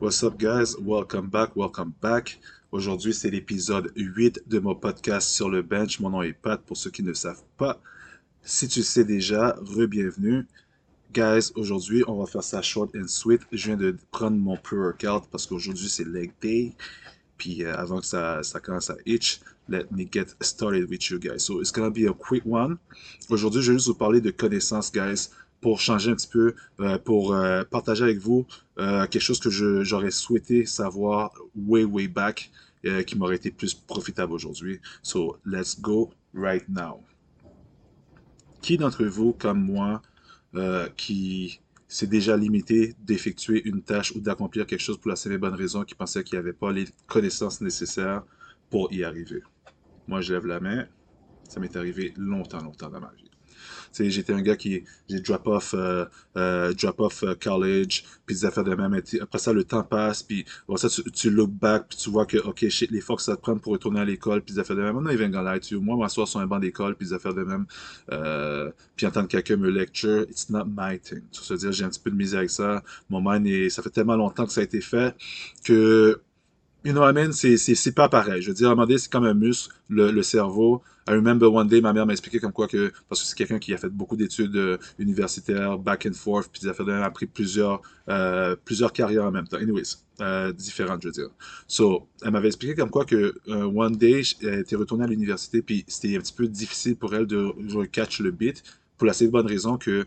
What's up, guys? Welcome back, welcome back. Aujourd'hui, c'est l'épisode 8 de mon podcast sur le bench. Mon nom est Pat, pour ceux qui ne savent pas. Si tu sais déjà, re-bienvenue. Guys, aujourd'hui, on va faire ça short and sweet. Je viens de prendre mon pre-workout parce qu'aujourd'hui, c'est leg day. Puis euh, avant que ça, ça commence à itch, let me get started with you guys. So, it's gonna be a quick one. Aujourd'hui, je vais juste vous parler de connaissances, guys pour changer un petit peu, euh, pour euh, partager avec vous euh, quelque chose que j'aurais souhaité savoir way, way back, qui m'aurait été plus profitable aujourd'hui. So, let's go right now. Qui d'entre vous, comme moi, qui s'est déjà limité d'effectuer une tâche ou d'accomplir quelque chose pour la et bonne raison, qui pensait qu'il n'y avait pas les connaissances nécessaires pour y arriver? Moi, je lève la main. Ça m'est arrivé longtemps, longtemps dans ma vie j'étais un gars qui, j'ai drop off, euh, euh, euh, college, puis des affaires de même. Après ça, le temps passe, puis bon, ça, tu, tu look back, puis tu vois que, ok, shit, les que ça te prend pour retourner à l'école, puis des affaires de même. Non, ils viennent là, tu moi, m'asseoir sur un banc d'école, puis des affaires de même, puis entendre quelqu'un me lecture, it's not my thing. Tu veux dire, j'ai un petit peu de misère avec ça. Mon mind, est, ça fait tellement longtemps que ça a été fait que You know I mean? C'est pas pareil. Je veux dire, à un moment donné, c'est comme un muscle, le, le, cerveau. I remember one day, ma mère m'a expliqué comme quoi que, parce que c'est quelqu'un qui a fait beaucoup d'études euh, universitaires, back and forth, puis a, fait, a pris plusieurs, euh, plusieurs carrières en même temps. Anyways, euh, différentes, je veux dire. So, elle m'avait expliqué comme quoi que, euh, one day, elle était retournée à l'université, puis c'était un petit peu difficile pour elle de, de catch le beat, pour la seule bonne raison que,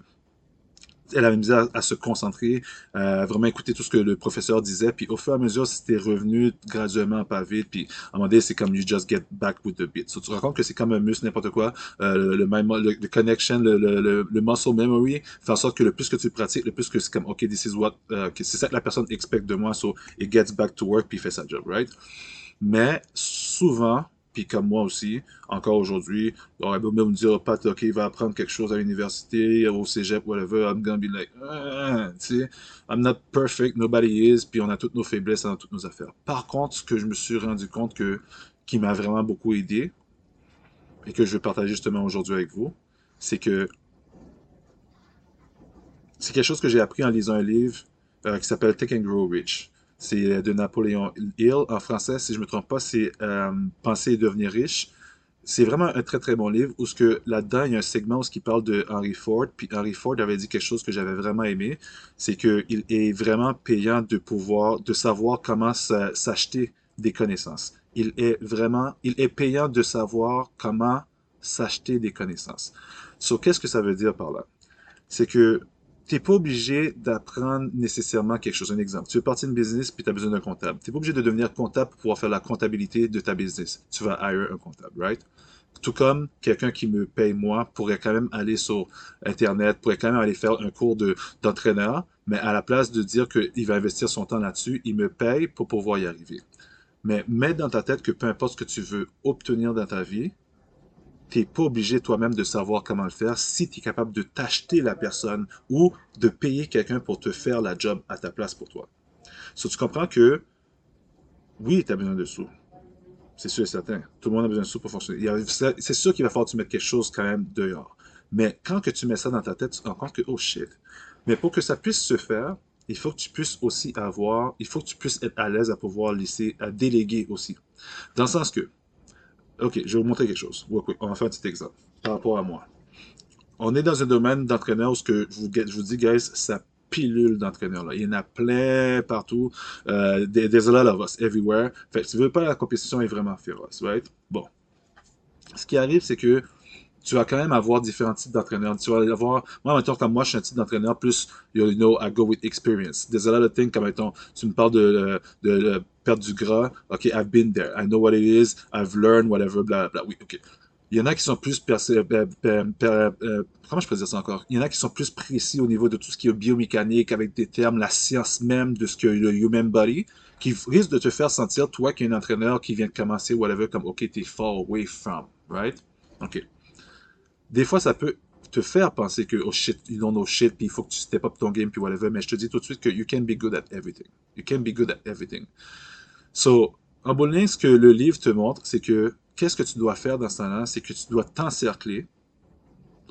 elle avait mis à, à, se concentrer, à vraiment écouter tout ce que le professeur disait, puis au fur et à mesure, c'était revenu graduellement pas vite, puis à un moment donné, c'est comme you just get back with the beat. So, tu te rends compte que c'est comme un muscle, n'importe quoi, euh, le, le, le, connection, le, le, le, muscle memory, fait en sorte que le plus que tu pratiques, le plus que c'est comme, ok, this is what, uh, c'est ça que la personne expecte de moi, so it gets back to work, puis il fait sa job, right? Mais souvent, puis comme moi aussi, encore aujourd'hui, on même me dire, oh, Pat, ok, va apprendre quelque chose à l'université, au cégep, whatever, I'm gonna be like, ah, tu sais, I'm not perfect, nobody is, puis on a toutes nos faiblesses dans toutes nos affaires. Par contre, ce que je me suis rendu compte que, qui m'a vraiment beaucoup aidé, et que je vais partager justement aujourd'hui avec vous, c'est que c'est quelque chose que j'ai appris en lisant un livre euh, qui s'appelle Take and Grow Rich. C'est de Napoléon Hill. En français, si je me trompe pas, c'est euh, Penser et devenir riche. C'est vraiment un très très bon livre où ce que là-dedans, il y a un segment où ce qui parle de Henry Ford. Puis Henry Ford avait dit quelque chose que j'avais vraiment aimé. C'est qu'il est vraiment payant de pouvoir, de savoir comment s'acheter des connaissances. Il est vraiment, il est payant de savoir comment s'acheter des connaissances. So, qu'est-ce que ça veut dire par là? C'est que tu n'es pas obligé d'apprendre nécessairement quelque chose. Un exemple, tu veux partir une business puis tu as besoin d'un comptable. Tu n'es pas obligé de devenir comptable pour pouvoir faire la comptabilité de ta business. Tu vas hire un comptable, right? Tout comme quelqu'un qui me paye moi pourrait quand même aller sur Internet, pourrait quand même aller faire un cours de, d'entraîneur, mais à la place de dire qu'il va investir son temps là-dessus, il me paye pour pouvoir y arriver. Mais mets dans ta tête que peu importe ce que tu veux obtenir dans ta vie, tu pas obligé toi-même de savoir comment le faire si tu es capable de t'acheter la personne ou de payer quelqu'un pour te faire la job à ta place pour toi. So, tu comprends que oui, tu as besoin de sous. C'est sûr et certain. Tout le monde a besoin de sous pour fonctionner. C'est sûr qu'il va falloir que tu mettes quelque chose quand même dehors. Mais quand que tu mets ça dans ta tête, tu te rends que, oh shit. Mais pour que ça puisse se faire, il faut que tu puisses aussi avoir, il faut que tu puisses être à l'aise à pouvoir laisser, à déléguer aussi. Dans le sens que, OK, je vais vous montrer quelque chose. On va faire un petit exemple par rapport à moi. On est dans un domaine d'entraîneur où ce que je vous, dis, guys, ça pilule d'entraîneurs. Il y en a plein partout. Euh, there's a lot of us everywhere. Fait que tu veux pas la compétition est vraiment féroce, right? Bon. Ce qui arrive, c'est que tu vas quand même avoir différents types d'entraîneurs. Tu vas avoir, moi, mettons, comme moi, je suis un type d'entraîneur plus, you know, I go with experience. There's a lot of things, comme, mettons, tu me parles de, perdre du gras. OK, I've been there. I know what it is. I've learned, whatever, bla, bla. Oui, OK. Il y en a qui sont plus euh, comment je peux dire ça encore? Il y en a qui sont plus précis au niveau de tout ce qui est biomécanique, avec des termes, la science même de ce que le human body, qui risque de te faire sentir, toi, qui es un entraîneur qui vient de commencer, whatever, comme, OK, t'es far away from, right? OK des fois, ça peut te faire penser que, oh shit, you know shit, puis il faut que tu step up ton game, puis whatever, mais je te dis tout de suite que you can be good at everything. You can be good at everything. So, en bout ce que le livre te montre, c'est que qu'est-ce que tu dois faire dans ce temps-là, c'est que tu dois t'encercler,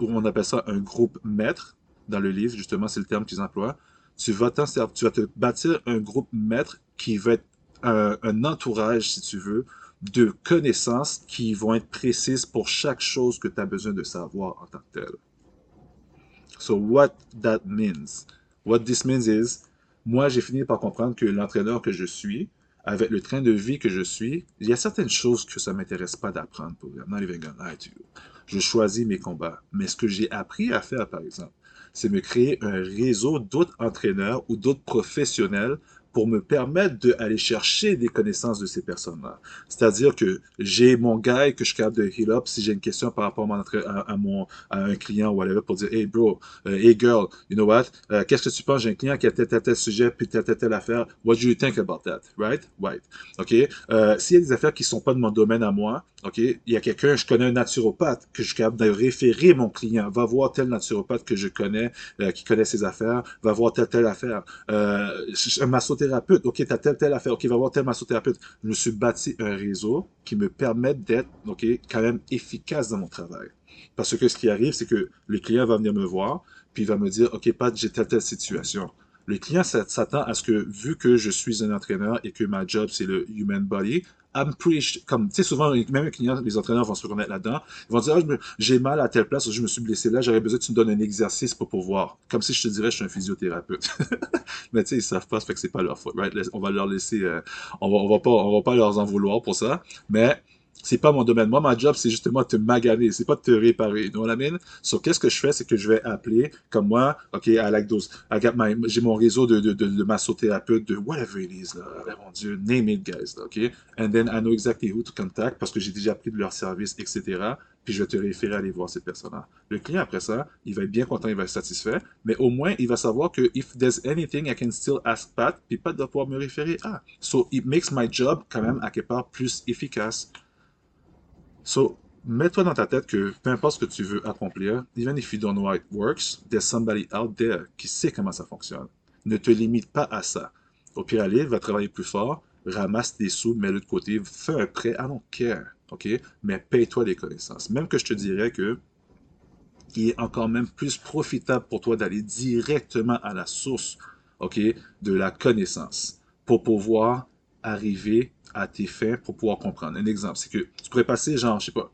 ou on appelle ça un groupe maître, dans le livre, justement, c'est le terme qu'ils emploient. tu vas, tu vas te bâtir un groupe maître qui va être un entourage, si tu veux, de connaissances qui vont être précises pour chaque chose que tu as besoin de savoir en tant que tel. So what that means? What this means is, moi j'ai fini par comprendre que l'entraîneur que je suis, avec le train de vie que je suis, il y a certaines choses que ça m'intéresse pas d'apprendre pour I'm not even gonna to you. Je choisis mes combats. Mais ce que j'ai appris à faire, par exemple, c'est me créer un réseau d'autres entraîneurs ou d'autres professionnels pour me permettre d'aller chercher des connaissances de ces personnes-là. C'est-à-dire que j'ai mon gars que je suis capable de heal up si j'ai une question par rapport à mon, à, un client ou whatever pour dire Hey bro, euh, hey girl, you know what? Euh, qu'est-ce que tu penses? J'ai un client qui a tel, tel, tel sujet puis tel, tel, telle affaire. What do you think about that? Right? Right. OK? Euh, S'il y a des affaires qui sont pas de mon domaine à moi, OK? Il y a quelqu'un, je connais un naturopathe que je suis capable de référer mon client. Va voir tel naturopathe que je connais, euh, qui connaît ses affaires. Va voir telle, telle affaire. Euh, un OK, t'as telle, telle affaire. OK, va voir tel massothérapeute. Je me suis bâti un réseau qui me permet d'être, OK, quand même efficace dans mon travail. Parce que ce qui arrive, c'est que le client va venir me voir, puis il va me dire, OK, Pat, j'ai telle, telle situation. Le client s'attend à ce que, vu que je suis un entraîneur et que ma job, c'est le human body, I'm pretty, comme, tu sais, souvent, même les clients, les entraîneurs vont se reconnaître là-dedans. Ils vont dire, ah, j'ai mal à telle place, je me suis blessé là, j'aurais besoin que tu me donnes un exercice pour pouvoir. Comme si je te dirais, je suis un physiothérapeute. Mais tu sais, ils savent pas, ça fait que c'est pas leur faute, right? On va leur laisser, euh, on va, on va pas, on va pas leur en vouloir pour ça. Mais, c'est pas mon domaine. Moi, ma job, c'est justement de te maganer, c'est pas de te réparer. Donc, la mine. Qu'est-ce que je fais, c'est que je vais appeler, comme moi, OK, got my, j'ai mon réseau de, de, de, de massothérapeutes, de whatever it is, là. Oh, mon Dieu, name it, guys, OK? And then I know exactly who to contact parce que j'ai déjà pris de leur service, etc. Puis je vais te référer à aller voir ces personnes-là. Le client, après ça, il va être bien content, il va être satisfait, mais au moins, il va savoir que if there's anything, I can still ask Pat, puis Pat doit pouvoir me référer à. So, it makes my job, quand même, à quelque part, plus efficace. So, mets-toi dans ta tête que peu importe ce que tu veux accomplir, even if you don't know how it works, there's somebody out there qui sait comment ça fonctionne. Ne te limite pas à ça. Au pire, allez, va travailler plus fort, ramasse des sous, mets-le de côté, fais un prêt, I don't care, ok? Mais paye-toi des connaissances. Même que je te dirais que il est encore même plus profitable pour toi d'aller directement à la source, ok, de la connaissance pour pouvoir arriver à tes fins pour pouvoir comprendre. Un exemple, c'est que tu pourrais passer, genre, je sais pas,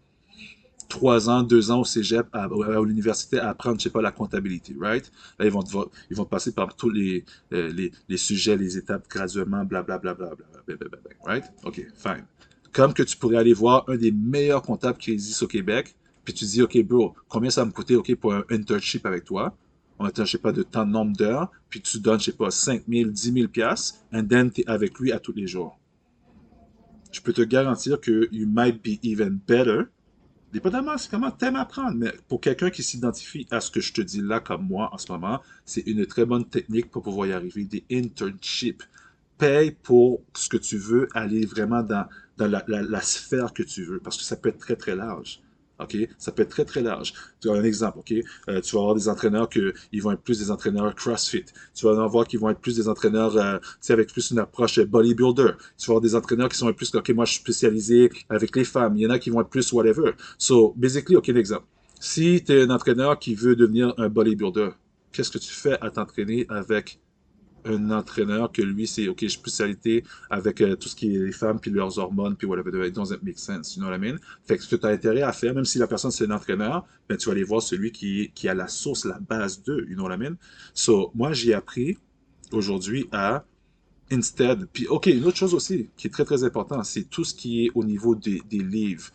trois ans, deux ans au cégep, à, à, l'université à apprendre, je sais pas, la comptabilité, right? Là, ils vont, ils vont passer par tous les, euh, les, les, sujets, les étapes graduellement, blablabla, bla, bla, right? OK, fine. Comme que tu pourrais aller voir un des meilleurs comptables qui existent au Québec, puis tu dis, OK, bro, combien ça va me coûter, OK, pour un internship avec toi? On attend, je sais pas, de tant de nombre d'heures, puis tu donnes, je sais pas, 5 000, 10 000 piastres, and then es avec lui à tous les jours je peux te garantir que you might be even better. Dépendamment, c'est comment t'aimes apprendre. Mais pour quelqu'un qui s'identifie à ce que je te dis là, comme moi en ce moment, c'est une très bonne technique pour pouvoir y arriver. Des internships. Paye pour ce que tu veux, aller vraiment dans, dans la sphère que tu veux. Parce que ça peut être très, très large. OK? Ça peut être très, très large. Tu as un exemple, OK? Euh, tu vas avoir des entraîneurs qui vont être plus des entraîneurs CrossFit. Tu vas en avoir qui vont être plus des entraîneurs, euh, tu sais, avec plus une approche bodybuilder. Tu vas avoir des entraîneurs qui sont plus, OK, moi, je suis spécialisé avec les femmes. Il y en a qui vont être plus whatever. So, basically, OK, exemple. Si tu es un entraîneur qui veut devenir un bodybuilder, qu'est-ce que tu fais à t'entraîner avec un entraîneur que lui, c'est, OK, spécialité avec euh, tout ce qui est les femmes, puis leurs hormones, puis whatever, it doesn't make sense, you know what I mean? Fait que ce que tu as intérêt à faire, même si la personne c'est un entraîneur, ben, tu vas aller voir celui qui, qui a la source, la base d'eux, you know what I mean? So, moi, j'ai appris aujourd'hui à instead, puis OK, une autre chose aussi qui est très, très important, c'est tout ce qui est au niveau des, des livres.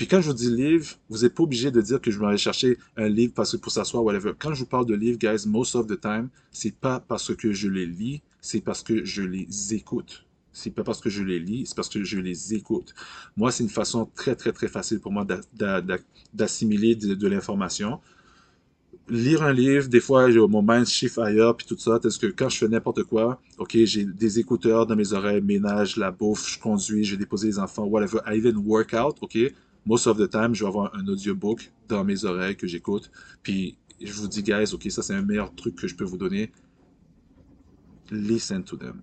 Puis quand je vous dis livre, vous n'êtes pas obligé de dire que je vais aller chercher un livre parce que pour s'asseoir, whatever. Quand je vous parle de livres, guys, most of the time, c'est pas parce que je les lis, c'est parce que je les écoute. C'est pas parce que je les lis, c'est parce que je les écoute. Moi, c'est une façon très, très, très facile pour moi d'assimiler de, l'information lire un livre, des fois, mon mind shift ailleurs, puis tout ça, parce que quand je fais n'importe quoi, ok, j'ai des écouteurs dans mes oreilles, ménage, la bouffe, je conduis, je vais déposer les enfants, whatever, I even work out, ok, most of the time, je vais avoir un audiobook dans mes oreilles que j'écoute. Puis je vous dis, guys, ok, ça c'est un meilleur truc que je peux vous donner. Listen to them.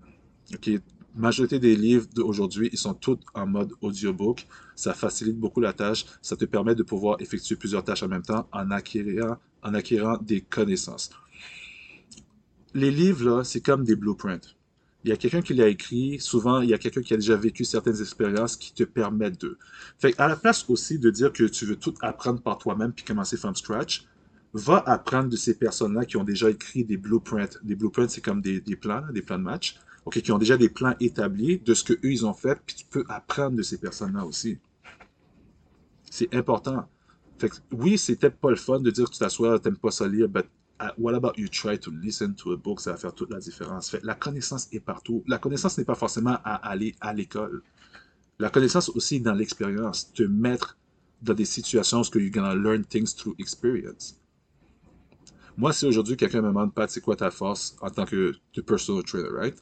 Ok, majorité des livres d'aujourd'hui, ils sont tous en mode audiobook. Ça facilite beaucoup la tâche. Ça te permet de pouvoir effectuer plusieurs tâches en même temps en acquérant, en acquérant des connaissances. les livres, là, c'est comme des blueprints. Il y a quelqu'un qui l'a écrit, souvent il y a quelqu'un qui a déjà vécu certaines expériences qui te permettent de. Fait à la place aussi de dire que tu veux tout apprendre par toi-même puis commencer from scratch, va apprendre de ces personnes-là qui ont déjà écrit des blueprints. Des blueprints, c'est comme des, plans, des plans de match, ok, qui ont déjà des plans établis de ce que eux ils ont fait, puis tu peux apprendre de ces personnes-là aussi. C'est important. Fait que, oui, peut-être pas le fun de dire que tu t'assois, t'aimes pas ça lire, but uh, what about you try to listen to a book, ça va faire toute la différence. La connaissance est partout. La connaissance n'est pas forcément à aller à l'école. La connaissance aussi dans l'expérience, te mettre dans des situations où you're gonna learn things through experience. Moi, si aujourd'hui quelqu'un me demande, Pat, c'est quoi ta force en tant que, personal trainer, right?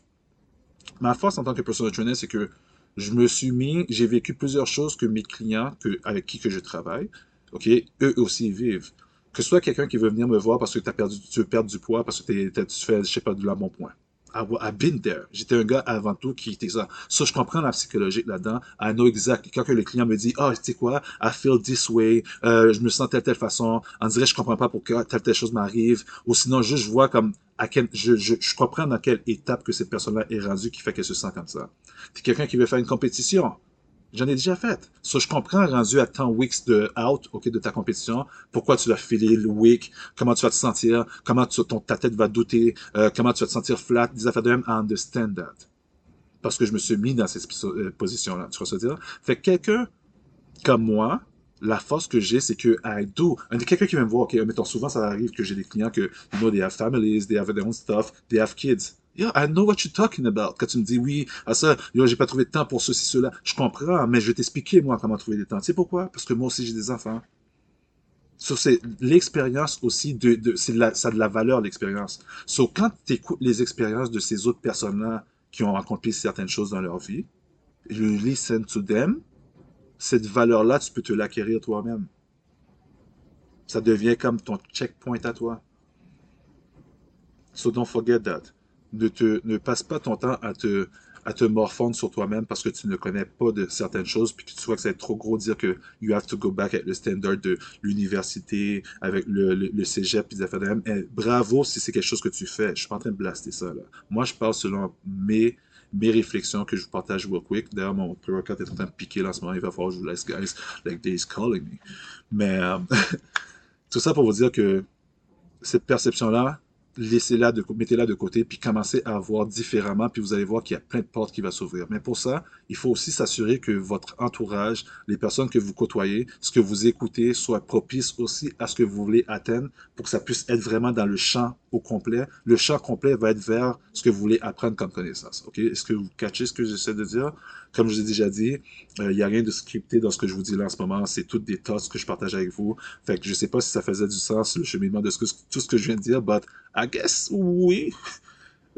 Ma force en tant que personal trainer, c'est que je me suis mis, j'ai vécu plusieurs choses que mes clients que, avec qui que je travaille, ok, eux aussi vivent. Que ce soit quelqu'un qui veut venir me voir parce que as perdu, tu veux perdre du poids, parce que tu fais, je sais pas, de la bon point. I've been there. J'étais un gars avant tout qui était ça. Ça, je comprends la psychologie là-dedans. I know exactly. Quand le client me dit, ah, oh, tu sais quoi, I feel this way, euh, je me sens telle telle façon, on dirait je comprends pas pourquoi telle telle chose m'arrive, ou sinon juste je vois comme à quel, je, je, je comprends dans quelle étape que cette personne-là est rendue qui fait qu'elle se sent comme ça. C'est quelqu'un qui veut faire une compétition. J'en ai déjà fait. Je comprends, rendu à tant weeks de out, OK, de ta compétition, pourquoi tu vas filer le week, comment tu vas te sentir, comment ton, ta tête va douter, euh, comment tu vas te sentir flat, des affaires de même, I understand that. Parce que je me suis mis dans cette euh, position-là, tu vois ce que dire? Fait que quelqu'un comme moi, la force que j'ai, c'est que I do. Quelqu'un qui vient me voir, OK, mettons, souvent ça arrive que j'ai des clients que, you know, they have families, they have their own stuff, they have kids. Yeah, I know what you're talking about. Quand tu me dis oui, à ça, yo, j'ai pas trouvé de temps pour ceci, cela. Je comprends, mais je vais t'expliquer, moi, comment trouver des temps. Tu sais pourquoi? Parce que moi aussi, j'ai des enfants. So, c'est l'expérience aussi de, de c'est la, ça a de la valeur, l'expérience. So, quand tu écoutes les expériences de ces autres personnes-là qui ont accompli certaines choses dans leur vie, you listen to them, cette valeur-là, tu peux te l'acquérir toi-même. Ça devient comme ton checkpoint à toi. So don't forget that ne, te, ne passe pas ton temps à te, à te morfondre sur toi-même parce que tu ne connais pas de certaines choses, puis que tu vois que c'est trop gros de dire que you have to go back at le standard de l'université, avec le, le, le cégep, puis des affaires. Eh, bravo si c'est quelque chose que tu fais. Je suis pas en train de blaster ça. Moi, je parle selon mes, mes réflexions que je vous partage real quick. D'ailleurs, mon pre-workout est en train de piquer là en ce moment. Il va falloir que je vous laisse, guys, like days calling me. Mais, euh, tout ça pour vous dire que cette perception-là, laissez-la de, mettez-la de côté, puis commencez à voir différemment, puis vous allez voir qu'il y a plein de portes qui vont s'ouvrir. Mais pour ça, il faut aussi s'assurer que votre entourage, les personnes que vous côtoyez, ce que vous écoutez, soit propice aussi à ce que vous voulez atteindre pour que ça puisse être vraiment dans le champ complet. Le champ complet va être vers ce que vous voulez apprendre comme connaissance. OK? Est-ce que vous catchez ce que j'essaie de dire? Comme je l'ai déjà dit, euh, il n'y a rien de scripté dans ce que je vous dis là en ce moment. C'est toutes des thoughts que je partage avec vous. Fait que je sais pas si ça faisait du sens, le cheminement de tout ce que je viens de dire, but I guess oui.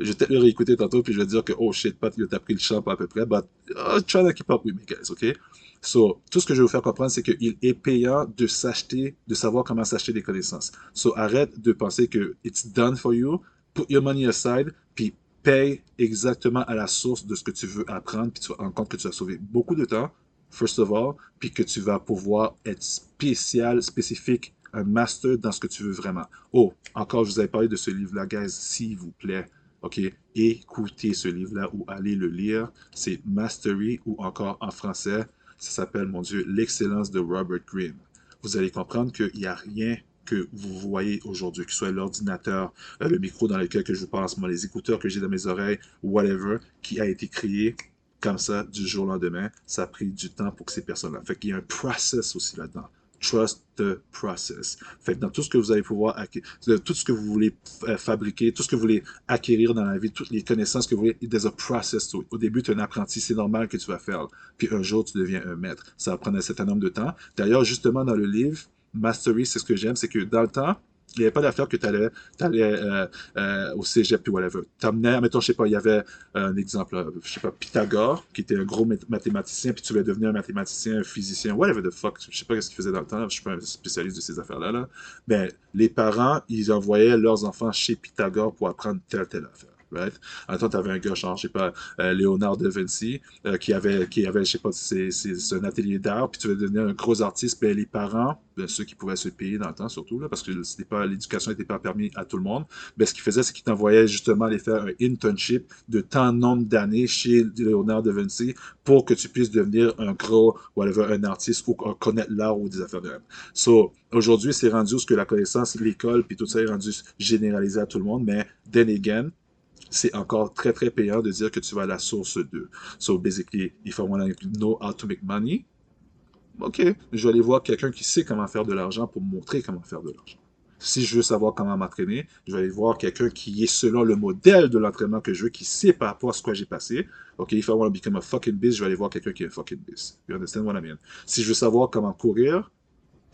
Je vais peut-être le réécouter tantôt, puis je vais dire que, oh shit, Pat, il a pris le champ à peu près, but uh, try to keep up with me, guys, ok? So, tout ce que je vais vous faire comprendre, c'est qu'il est payant de s'acheter, de savoir comment s'acheter des connaissances. So, arrête de penser que it's done for you, put your money aside, puis paye exactement à la source de ce que tu veux apprendre, puis tu vas rendre compte que tu vas sauver beaucoup de temps, first of all, puis que tu vas pouvoir être spécial, spécifique, un master dans ce que tu veux vraiment. Oh, encore, je vous avais parlé de ce livre-là, guys, s'il vous plaît. OK, écoutez ce livre-là ou allez le lire. C'est Mastery ou encore en français, ça s'appelle, mon Dieu, L'excellence de Robert Greene. Vous allez comprendre qu'il n'y a rien que vous voyez aujourd'hui, que ce soit l'ordinateur, euh, le micro dans lequel que je pense, moi, les écouteurs que j'ai dans mes oreilles, whatever, qui a été créé comme ça du jour au lendemain. Ça a pris du temps pour que ces personnes-là. Fait qu'il y a un process aussi là-dedans. Trust the process. Fait que dans tout ce que vous allez pouvoir, tout ce que vous voulez euh, fabriquer, tout ce que vous voulez acquérir dans la vie, toutes les connaissances que vous voulez, there's a process to. Au début, tu es un apprenti, c'est normal que tu vas faire. Puis un jour, tu deviens un maître. Ça va prendre un certain nombre de temps. D'ailleurs, justement, dans le livre, Mastery, c'est ce que j'aime, c'est que dans le temps, il n'y avait pas d'affaire que tu allais, allais euh, euh, au cégep puis whatever. T'amenais, mettons, je sais pas, il y avait un exemple, je sais pas, Pythagore, qui était un gros mathématicien, puis tu voulais devenir un mathématicien, un physicien, whatever the fuck, je sais pas ce qu'il faisait dans le temps, je suis pas un spécialiste de ces affaires-là, là. mais les parents, ils envoyaient leurs enfants chez Pythagore pour apprendre telle telle affaire. Right? Temps, t'avais un gars, genre, je sais pas, euh, Léonard de Vinci, euh, qui avait, qui avait, je sais pas, c'est, un atelier d'art, puis tu veux devenir un gros artiste, ben les parents, ben, ceux qui pouvaient se payer dans le temps, surtout, là, parce que c'était pas, l'éducation n'était pas permis à tout le monde, ben ce qu'ils faisaient, c'est qu'ils t'envoyaient justement aller faire un internship de tant nombre d'années chez Léonard de Vinci pour que tu puisses devenir un gros, whatever, un artiste ou connaître l'art ou des affaires de même. So, aujourd'hui, c'est rendu ce que la connaissance, l'école, puis tout ça est rendu généralisé à tout le monde, mais then again, c'est encore très très payant de dire que tu vas à la source de. So basically, if I want to know how to make money, ok, je vais aller voir quelqu'un qui sait comment faire de l'argent pour me montrer comment faire de l'argent. Si je veux savoir comment m'entraîner, je vais aller voir quelqu'un qui est selon le modèle de l'entraînement que je veux, qui sait par rapport à ce que j'ai passé. Ok, if I want to become a fucking beast, je vais aller voir quelqu'un qui est un fucking beast. You understand what I mean? Si je veux savoir comment courir,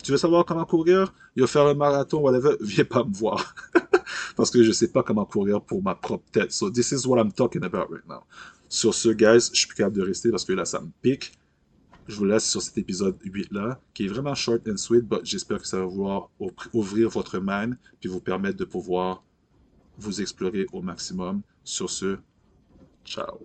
tu veux savoir comment courir? Il va faire un marathon, whatever, viens pas me voir. Parce que je sais pas comment courir pour ma propre tête. So this is what I'm talking about right now. Sur ce, guys, je suis plus capable de rester parce que là, ça me pique. Je vous laisse sur cet épisode 8-là, qui est vraiment short and sweet, but j'espère que ça va vouloir ouvrir votre mind, puis vous permettre de pouvoir vous explorer au maximum. Sur ce, ciao.